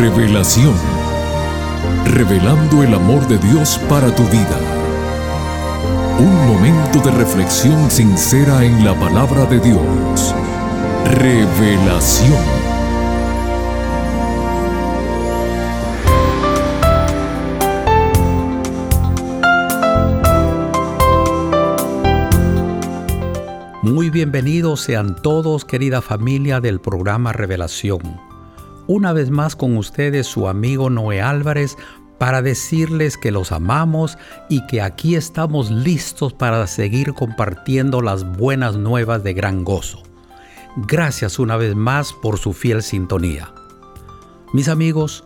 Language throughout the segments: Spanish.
Revelación. Revelando el amor de Dios para tu vida. Un momento de reflexión sincera en la palabra de Dios. Revelación. Muy bienvenidos sean todos, querida familia del programa Revelación. Una vez más con ustedes su amigo Noé Álvarez para decirles que los amamos y que aquí estamos listos para seguir compartiendo las buenas nuevas de gran gozo. Gracias una vez más por su fiel sintonía. Mis amigos,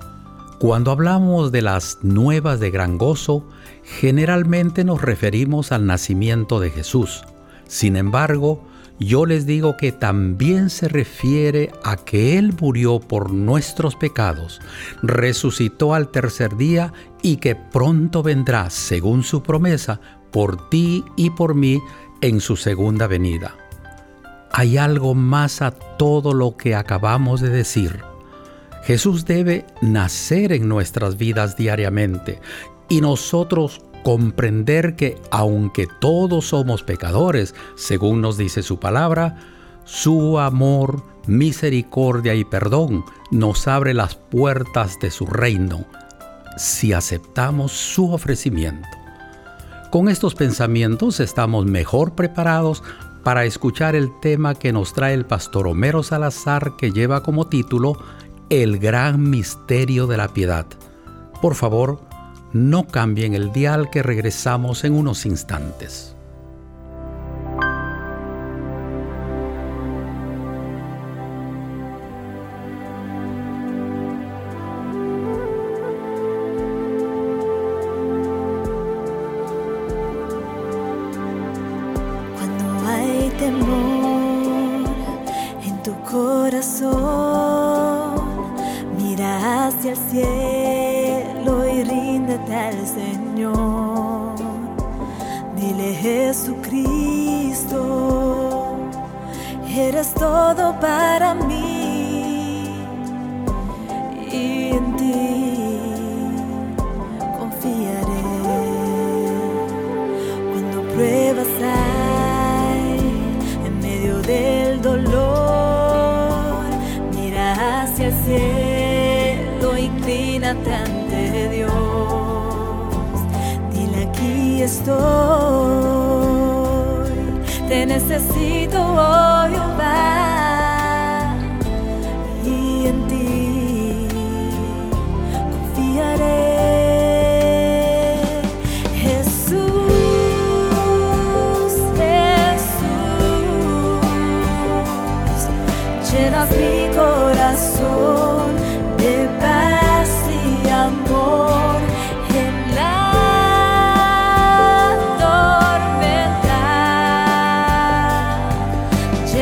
cuando hablamos de las nuevas de gran gozo, generalmente nos referimos al nacimiento de Jesús sin embargo, yo les digo que también se refiere a que Él murió por nuestros pecados, resucitó al tercer día y que pronto vendrá, según su promesa, por ti y por mí en su segunda venida. Hay algo más a todo lo que acabamos de decir. Jesús debe nacer en nuestras vidas diariamente y nosotros comprender que aunque todos somos pecadores, según nos dice su palabra, su amor, misericordia y perdón nos abre las puertas de su reino si aceptamos su ofrecimiento. Con estos pensamientos estamos mejor preparados para escuchar el tema que nos trae el pastor Homero Salazar que lleva como título El gran misterio de la piedad. Por favor, no cambien el dial que regresamos en unos instantes. Inclínate Dios. Estoy, te necesito, oh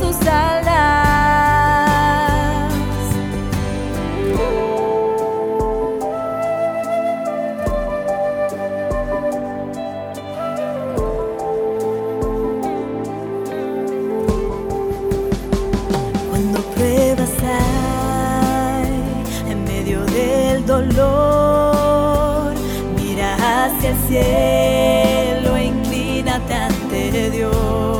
en sus alas. dolor, mira hacia el cielo, inclínate ante Dios.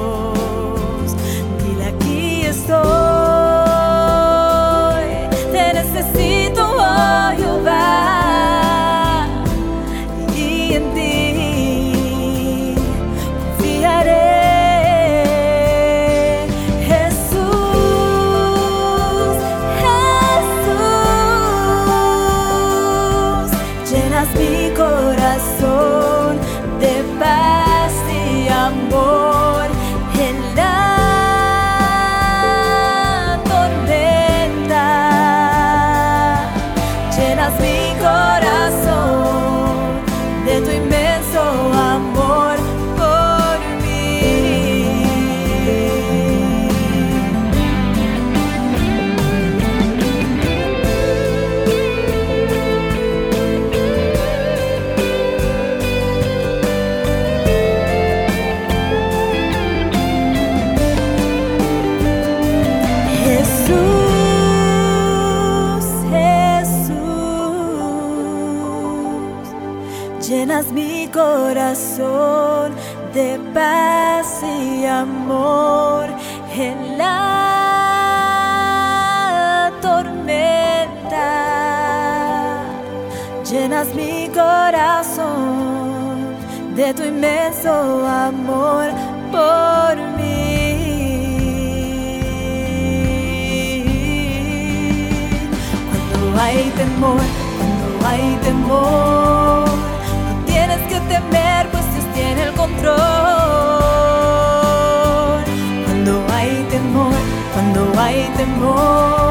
Cuando hay temor,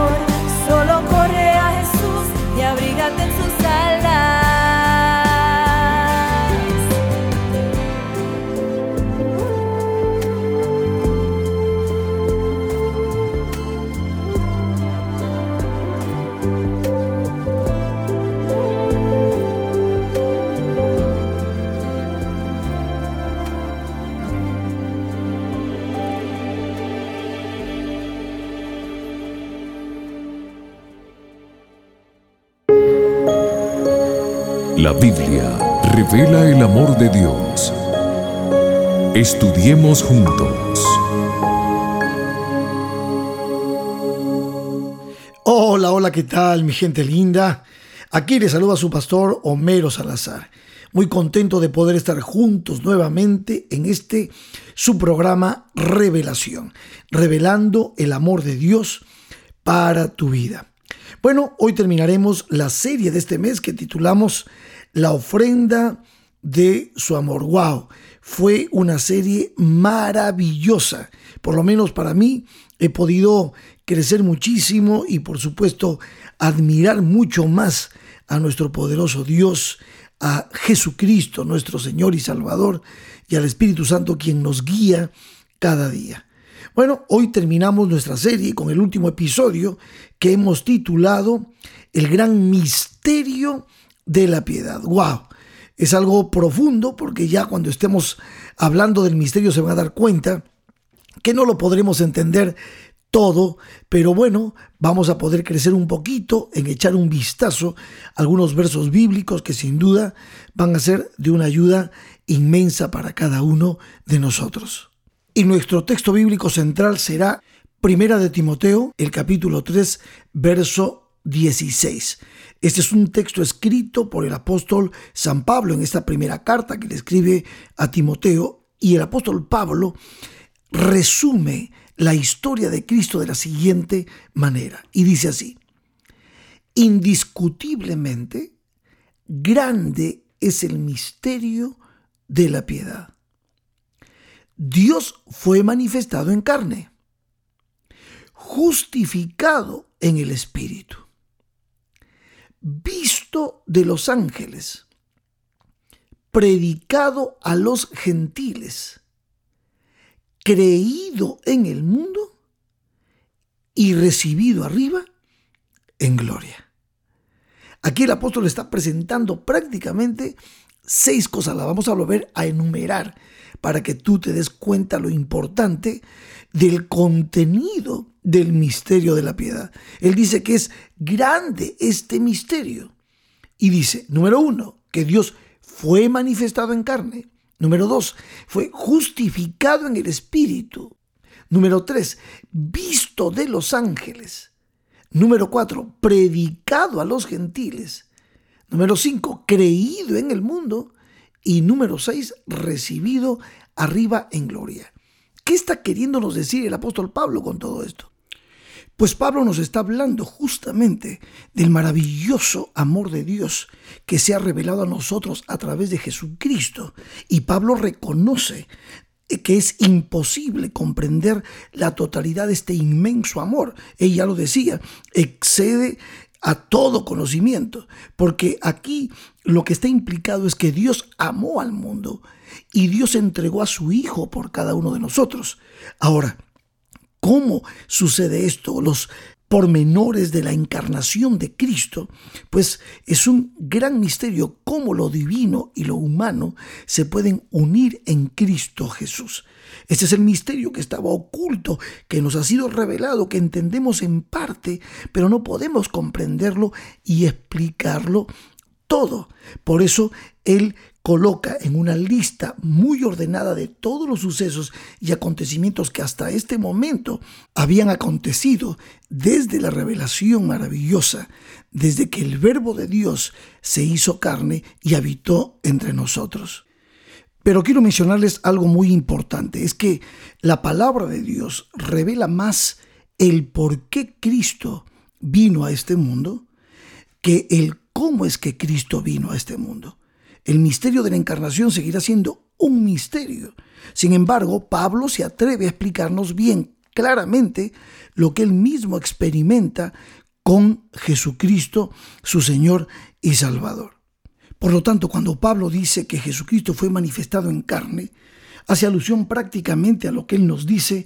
revela el amor de Dios. Estudiemos juntos. Hola, hola, ¿qué tal mi gente linda? Aquí les saluda su pastor Homero Salazar. Muy contento de poder estar juntos nuevamente en este su programa Revelación, revelando el amor de Dios para tu vida. Bueno, hoy terminaremos la serie de este mes que titulamos La ofrenda de su amor. ¡Wow! Fue una serie maravillosa. Por lo menos para mí he podido crecer muchísimo y por supuesto admirar mucho más a nuestro poderoso Dios, a Jesucristo, nuestro Señor y Salvador, y al Espíritu Santo quien nos guía cada día. Bueno, hoy terminamos nuestra serie con el último episodio que hemos titulado El gran misterio de la piedad. ¡Wow! Es algo profundo porque ya cuando estemos hablando del misterio se van a dar cuenta que no lo podremos entender todo, pero bueno, vamos a poder crecer un poquito en echar un vistazo a algunos versos bíblicos que sin duda van a ser de una ayuda inmensa para cada uno de nosotros. Y nuestro texto bíblico central será Primera de Timoteo, el capítulo 3, verso 16. Este es un texto escrito por el apóstol San Pablo en esta primera carta que le escribe a Timoteo y el apóstol Pablo resume la historia de Cristo de la siguiente manera y dice así, indiscutiblemente grande es el misterio de la piedad. Dios fue manifestado en carne, justificado en el Espíritu, visto de los ángeles, predicado a los gentiles, creído en el mundo y recibido arriba en gloria. Aquí el apóstol está presentando prácticamente seis cosas, las vamos a volver a enumerar para que tú te des cuenta lo importante del contenido del misterio de la piedad. Él dice que es grande este misterio. Y dice, número uno, que Dios fue manifestado en carne. Número dos, fue justificado en el Espíritu. Número tres, visto de los ángeles. Número cuatro, predicado a los gentiles. Número cinco, creído en el mundo. Y número 6, recibido arriba en gloria. ¿Qué está queriéndonos decir el apóstol Pablo con todo esto? Pues Pablo nos está hablando justamente del maravilloso amor de Dios que se ha revelado a nosotros a través de Jesucristo. Y Pablo reconoce que es imposible comprender la totalidad de este inmenso amor. Ella lo decía, excede a todo conocimiento, porque aquí lo que está implicado es que Dios amó al mundo y Dios entregó a su Hijo por cada uno de nosotros. Ahora, ¿cómo sucede esto? Los pormenores de la encarnación de Cristo, pues es un gran misterio cómo lo divino y lo humano se pueden unir en Cristo Jesús. Este es el misterio que estaba oculto, que nos ha sido revelado, que entendemos en parte, pero no podemos comprenderlo y explicarlo todo. Por eso Él coloca en una lista muy ordenada de todos los sucesos y acontecimientos que hasta este momento habían acontecido desde la revelación maravillosa, desde que el verbo de Dios se hizo carne y habitó entre nosotros. Pero quiero mencionarles algo muy importante, es que la palabra de Dios revela más el por qué Cristo vino a este mundo que el cómo es que Cristo vino a este mundo. El misterio de la encarnación seguirá siendo un misterio. Sin embargo, Pablo se atreve a explicarnos bien claramente lo que él mismo experimenta con Jesucristo, su Señor y Salvador. Por lo tanto, cuando Pablo dice que Jesucristo fue manifestado en carne, hace alusión prácticamente a lo que él nos dice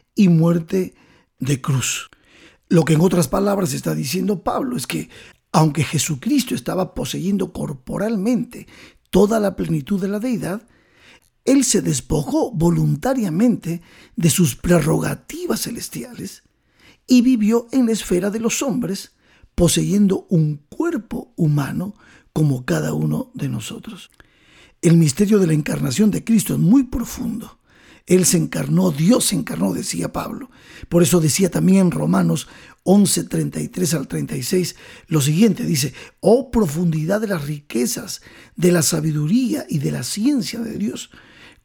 y muerte de cruz. Lo que en otras palabras está diciendo Pablo es que aunque Jesucristo estaba poseyendo corporalmente toda la plenitud de la deidad, Él se despojó voluntariamente de sus prerrogativas celestiales y vivió en la esfera de los hombres, poseyendo un cuerpo humano como cada uno de nosotros. El misterio de la encarnación de Cristo es muy profundo. Él se encarnó, Dios se encarnó, decía Pablo. Por eso decía también Romanos 11, 33 al 36 lo siguiente, dice, oh profundidad de las riquezas, de la sabiduría y de la ciencia de Dios,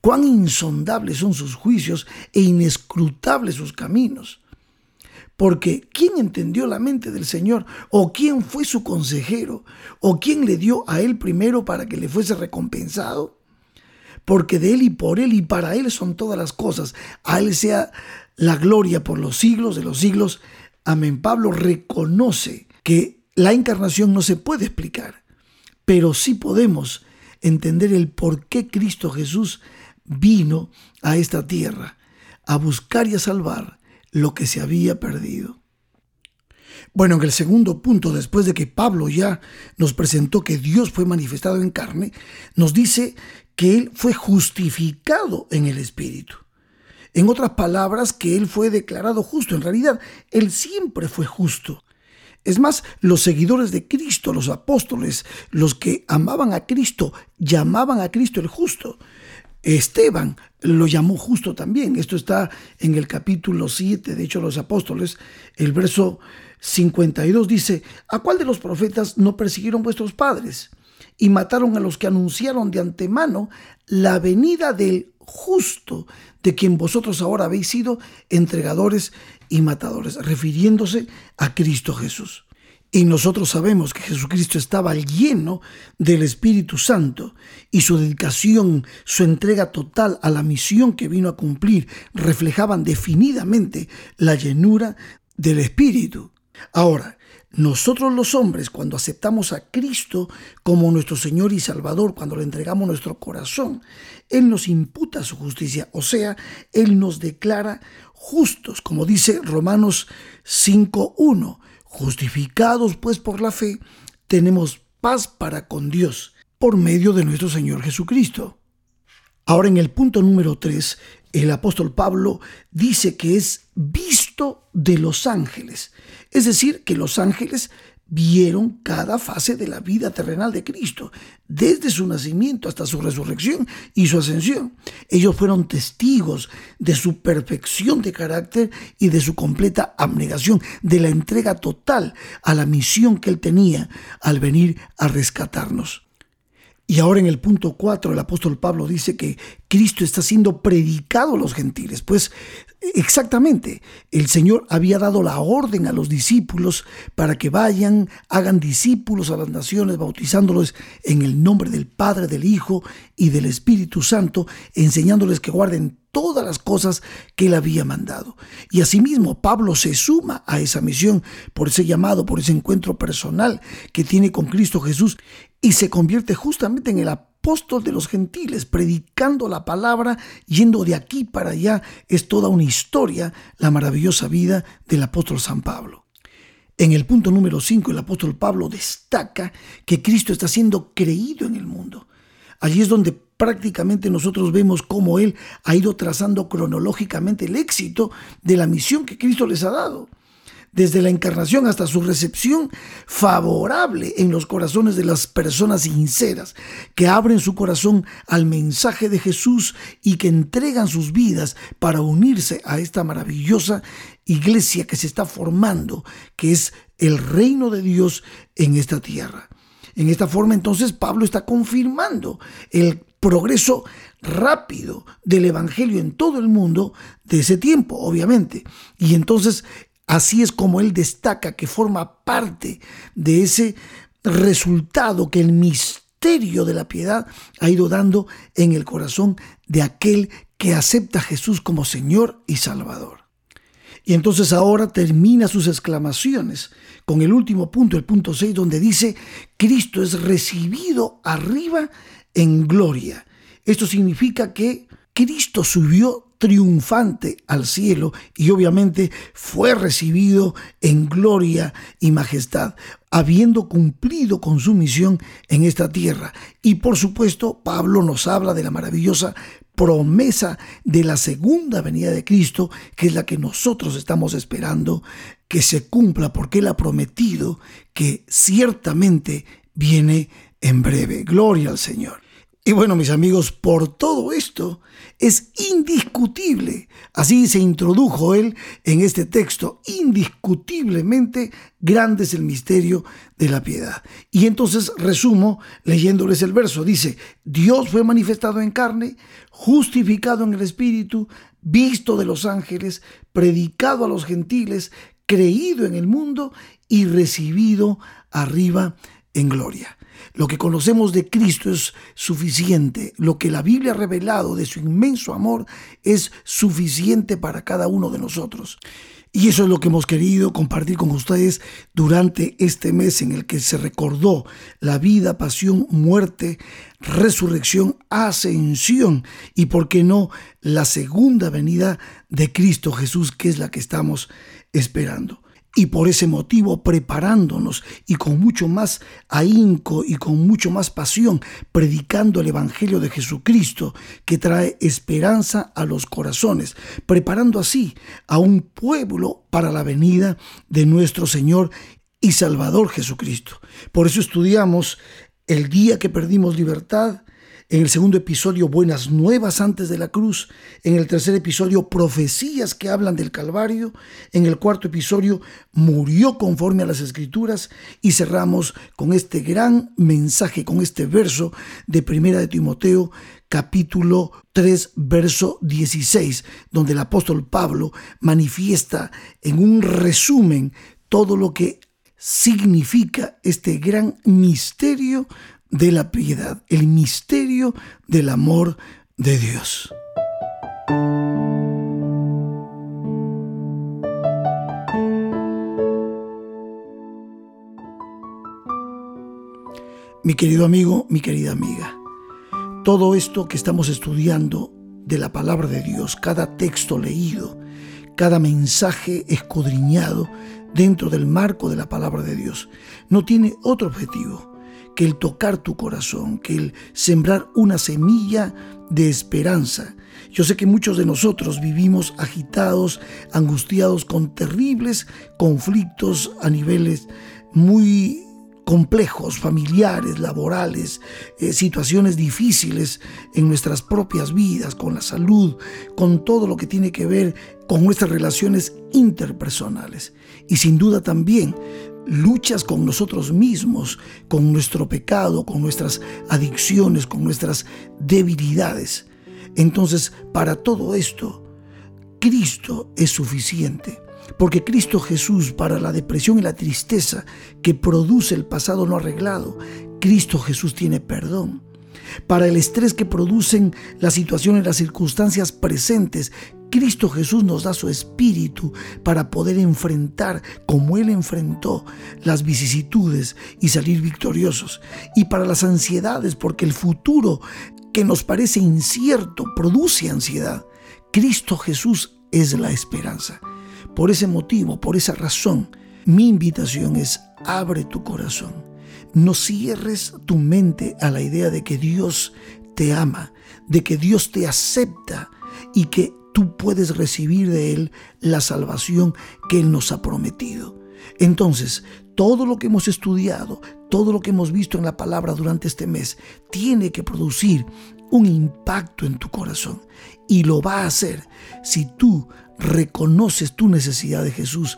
cuán insondables son sus juicios e inescrutables sus caminos. Porque ¿quién entendió la mente del Señor? ¿O quién fue su consejero? ¿O quién le dio a él primero para que le fuese recompensado? Porque de Él y por Él y para Él son todas las cosas. A Él sea la gloria por los siglos de los siglos. Amén. Pablo reconoce que la encarnación no se puede explicar, pero sí podemos entender el por qué Cristo Jesús vino a esta tierra, a buscar y a salvar lo que se había perdido. Bueno, en el segundo punto, después de que Pablo ya nos presentó que Dios fue manifestado en carne, nos dice que Él fue justificado en el Espíritu. En otras palabras, que Él fue declarado justo. En realidad, Él siempre fue justo. Es más, los seguidores de Cristo, los apóstoles, los que amaban a Cristo, llamaban a Cristo el justo. Esteban lo llamó justo también. Esto está en el capítulo 7, de hecho los apóstoles, el verso 52 dice, ¿a cuál de los profetas no persiguieron vuestros padres? Y mataron a los que anunciaron de antemano la venida del justo, de quien vosotros ahora habéis sido entregadores y matadores, refiriéndose a Cristo Jesús. Y nosotros sabemos que Jesucristo estaba lleno del Espíritu Santo y su dedicación, su entrega total a la misión que vino a cumplir reflejaban definidamente la llenura del Espíritu. Ahora, nosotros los hombres, cuando aceptamos a Cristo como nuestro Señor y Salvador, cuando le entregamos nuestro corazón, Él nos imputa su justicia, o sea, Él nos declara justos, como dice Romanos 5.1. Justificados pues por la fe, tenemos paz para con Dios por medio de nuestro Señor Jesucristo. Ahora en el punto número 3, el apóstol Pablo dice que es visto de los ángeles. Es decir, que los ángeles vieron cada fase de la vida terrenal de Cristo, desde su nacimiento hasta su resurrección y su ascensión. Ellos fueron testigos de su perfección de carácter y de su completa abnegación, de la entrega total a la misión que él tenía al venir a rescatarnos. Y ahora en el punto 4 el apóstol Pablo dice que Cristo está siendo predicado a los gentiles. Pues exactamente, el Señor había dado la orden a los discípulos para que vayan, hagan discípulos a las naciones, bautizándolos en el nombre del Padre, del Hijo y del Espíritu Santo, enseñándoles que guarden todas las cosas que él había mandado. Y asimismo Pablo se suma a esa misión por ese llamado, por ese encuentro personal que tiene con Cristo Jesús y se convierte justamente en el apóstol de los gentiles, predicando la palabra, yendo de aquí para allá. Es toda una historia, la maravillosa vida del apóstol San Pablo. En el punto número 5, el apóstol Pablo destaca que Cristo está siendo creído en el mundo. Allí es donde prácticamente nosotros vemos cómo Él ha ido trazando cronológicamente el éxito de la misión que Cristo les ha dado desde la encarnación hasta su recepción favorable en los corazones de las personas sinceras, que abren su corazón al mensaje de Jesús y que entregan sus vidas para unirse a esta maravillosa iglesia que se está formando, que es el reino de Dios en esta tierra. En esta forma entonces Pablo está confirmando el progreso rápido del Evangelio en todo el mundo de ese tiempo, obviamente. Y entonces Así es como él destaca que forma parte de ese resultado que el misterio de la piedad ha ido dando en el corazón de aquel que acepta a Jesús como Señor y Salvador. Y entonces ahora termina sus exclamaciones con el último punto, el punto 6, donde dice, Cristo es recibido arriba en gloria. Esto significa que Cristo subió triunfante al cielo y obviamente fue recibido en gloria y majestad, habiendo cumplido con su misión en esta tierra. Y por supuesto, Pablo nos habla de la maravillosa promesa de la segunda venida de Cristo, que es la que nosotros estamos esperando que se cumpla, porque Él ha prometido que ciertamente viene en breve. Gloria al Señor. Y bueno, mis amigos, por todo esto es indiscutible, así se introdujo él en este texto, indiscutiblemente grande es el misterio de la piedad. Y entonces resumo leyéndoles el verso, dice, Dios fue manifestado en carne, justificado en el Espíritu, visto de los ángeles, predicado a los gentiles, creído en el mundo y recibido arriba en gloria. Lo que conocemos de Cristo es suficiente. Lo que la Biblia ha revelado de su inmenso amor es suficiente para cada uno de nosotros. Y eso es lo que hemos querido compartir con ustedes durante este mes en el que se recordó la vida, pasión, muerte, resurrección, ascensión y, por qué no, la segunda venida de Cristo Jesús, que es la que estamos esperando y por ese motivo preparándonos y con mucho más ahínco y con mucho más pasión predicando el Evangelio de Jesucristo que trae esperanza a los corazones, preparando así a un pueblo para la venida de nuestro Señor y Salvador Jesucristo. Por eso estudiamos el día que perdimos libertad, en el segundo episodio, Buenas Nuevas antes de la cruz. En el tercer episodio, Profecías que hablan del Calvario. En el cuarto episodio, Murió conforme a las Escrituras. Y cerramos con este gran mensaje, con este verso de Primera de Timoteo, capítulo 3, verso 16, donde el apóstol Pablo manifiesta en un resumen todo lo que significa este gran misterio de la piedad, el misterio del amor de Dios. Mi querido amigo, mi querida amiga, todo esto que estamos estudiando de la palabra de Dios, cada texto leído, cada mensaje escudriñado dentro del marco de la palabra de Dios, no tiene otro objetivo que el tocar tu corazón, que el sembrar una semilla de esperanza. Yo sé que muchos de nosotros vivimos agitados, angustiados con terribles conflictos a niveles muy complejos, familiares, laborales, eh, situaciones difíciles en nuestras propias vidas, con la salud, con todo lo que tiene que ver con nuestras relaciones interpersonales. Y sin duda también luchas con nosotros mismos, con nuestro pecado, con nuestras adicciones, con nuestras debilidades. Entonces, para todo esto, Cristo es suficiente. Porque Cristo Jesús, para la depresión y la tristeza que produce el pasado no arreglado, Cristo Jesús tiene perdón. Para el estrés que producen las situaciones, las circunstancias presentes, Cristo Jesús nos da su espíritu para poder enfrentar como Él enfrentó las vicisitudes y salir victoriosos. Y para las ansiedades, porque el futuro que nos parece incierto produce ansiedad. Cristo Jesús es la esperanza. Por ese motivo, por esa razón, mi invitación es abre tu corazón. No cierres tu mente a la idea de que Dios te ama, de que Dios te acepta y que tú puedes recibir de Él la salvación que Él nos ha prometido. Entonces, todo lo que hemos estudiado, todo lo que hemos visto en la palabra durante este mes, tiene que producir un impacto en tu corazón. Y lo va a hacer si tú reconoces tu necesidad de Jesús,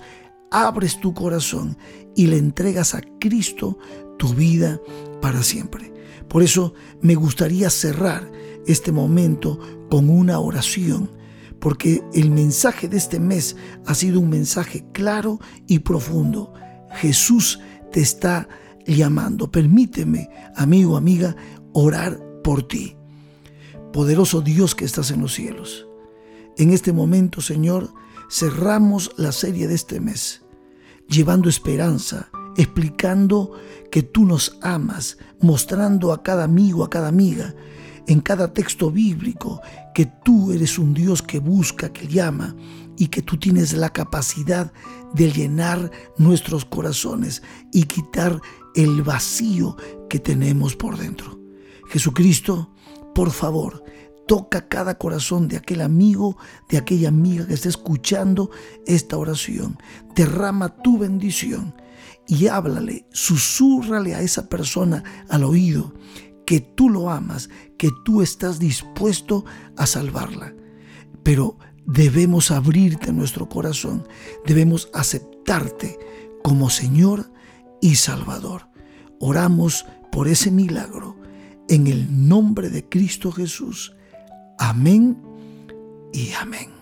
abres tu corazón y le entregas a Cristo tu vida para siempre. Por eso me gustaría cerrar este momento con una oración, porque el mensaje de este mes ha sido un mensaje claro y profundo. Jesús te está llamando. Permíteme, amigo, amiga, orar por ti. Poderoso Dios que estás en los cielos. En este momento, Señor, cerramos la serie de este mes, llevando esperanza, explicando que tú nos amas, mostrando a cada amigo, a cada amiga, en cada texto bíblico, que tú eres un Dios que busca, que llama y que tú tienes la capacidad de llenar nuestros corazones y quitar el vacío que tenemos por dentro. Jesucristo, por favor, toca cada corazón de aquel amigo, de aquella amiga que está escuchando esta oración. Derrama tu bendición y háblale, susúrrale a esa persona al oído que tú lo amas, que tú estás dispuesto a salvarla. Pero debemos abrirte nuestro corazón, debemos aceptarte como Señor y Salvador. Oramos por ese milagro en el nombre de Cristo Jesús. Amén y amén.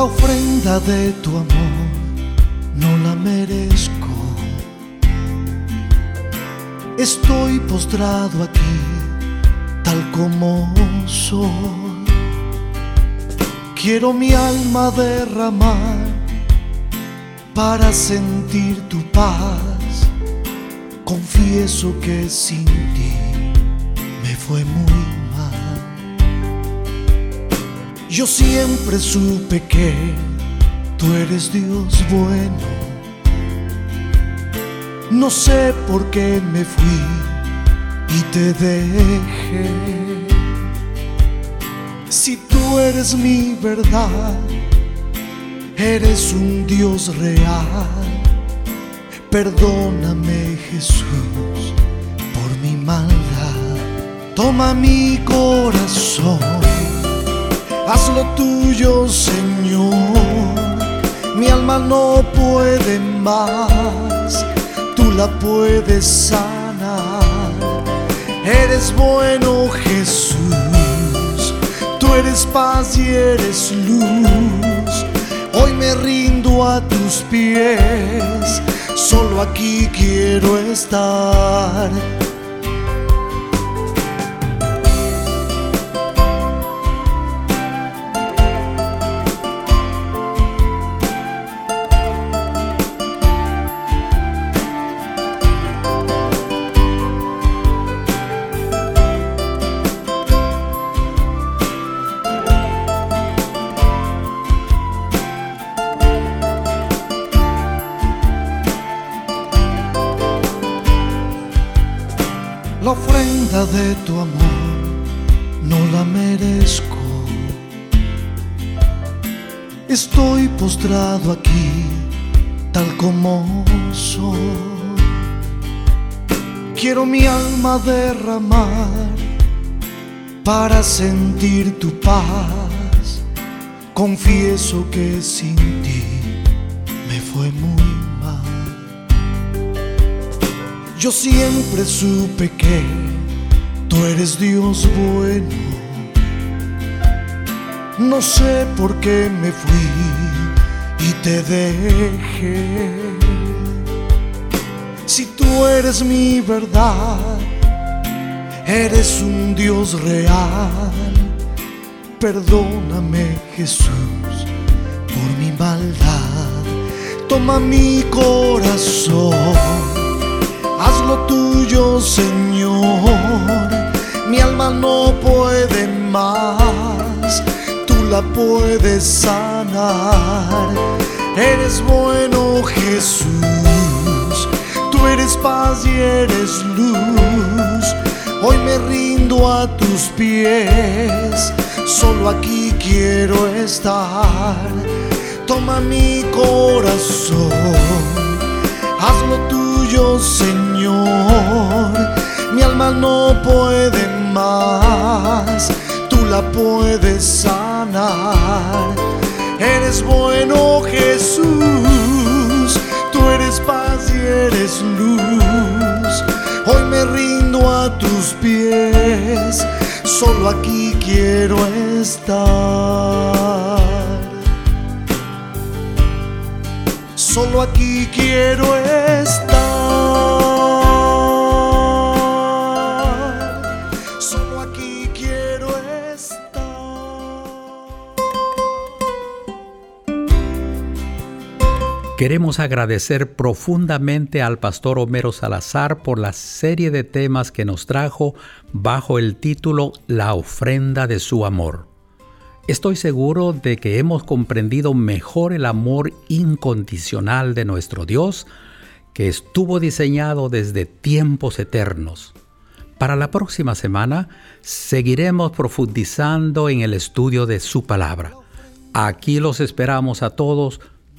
La ofrenda de tu amor no la merezco. Estoy postrado aquí, tal como soy. Quiero mi alma derramar para sentir tu paz. Confieso que sin ti me fue muy yo siempre supe que tú eres Dios bueno. No sé por qué me fui y te dejé. Si tú eres mi verdad, eres un Dios real. Perdóname Jesús por mi maldad. Toma mi corazón haz lo tuyo, Señor. Mi alma no puede más, tú la puedes sanar. Eres bueno, Jesús, tú eres paz y eres luz. Hoy me rindo a tus pies, solo aquí quiero estar Estoy postrado aquí, tal como soy. Quiero mi alma derramar para sentir tu paz. confieso que sin ti me fue muy mal. Yo siempre supe que tú eres Dios bueno. No sé por qué me fui y te dejé. Si tú eres mi verdad, eres un Dios real. Perdóname Jesús por mi maldad. Toma mi corazón, hazlo tuyo Señor. Mi alma no puede más, tú la puedes sanar. Eres bueno Jesús, tú eres paz y eres luz. Hoy me rindo a tus pies, solo aquí quiero estar. Toma mi corazón, hazlo tuyo, Señor. Mi alma no puede más, tú la puedes sanar. Eres bueno, Jesús, tú eres paz y eres luz. Hoy me rindo a tus pies, solo aquí quiero estar. Solo aquí quiero estar. Queremos agradecer profundamente al pastor Homero Salazar por la serie de temas que nos trajo bajo el título La ofrenda de su amor. Estoy seguro de que hemos comprendido mejor el amor incondicional de nuestro Dios, que estuvo diseñado desde tiempos eternos. Para la próxima semana seguiremos profundizando en el estudio de su palabra. Aquí los esperamos a todos.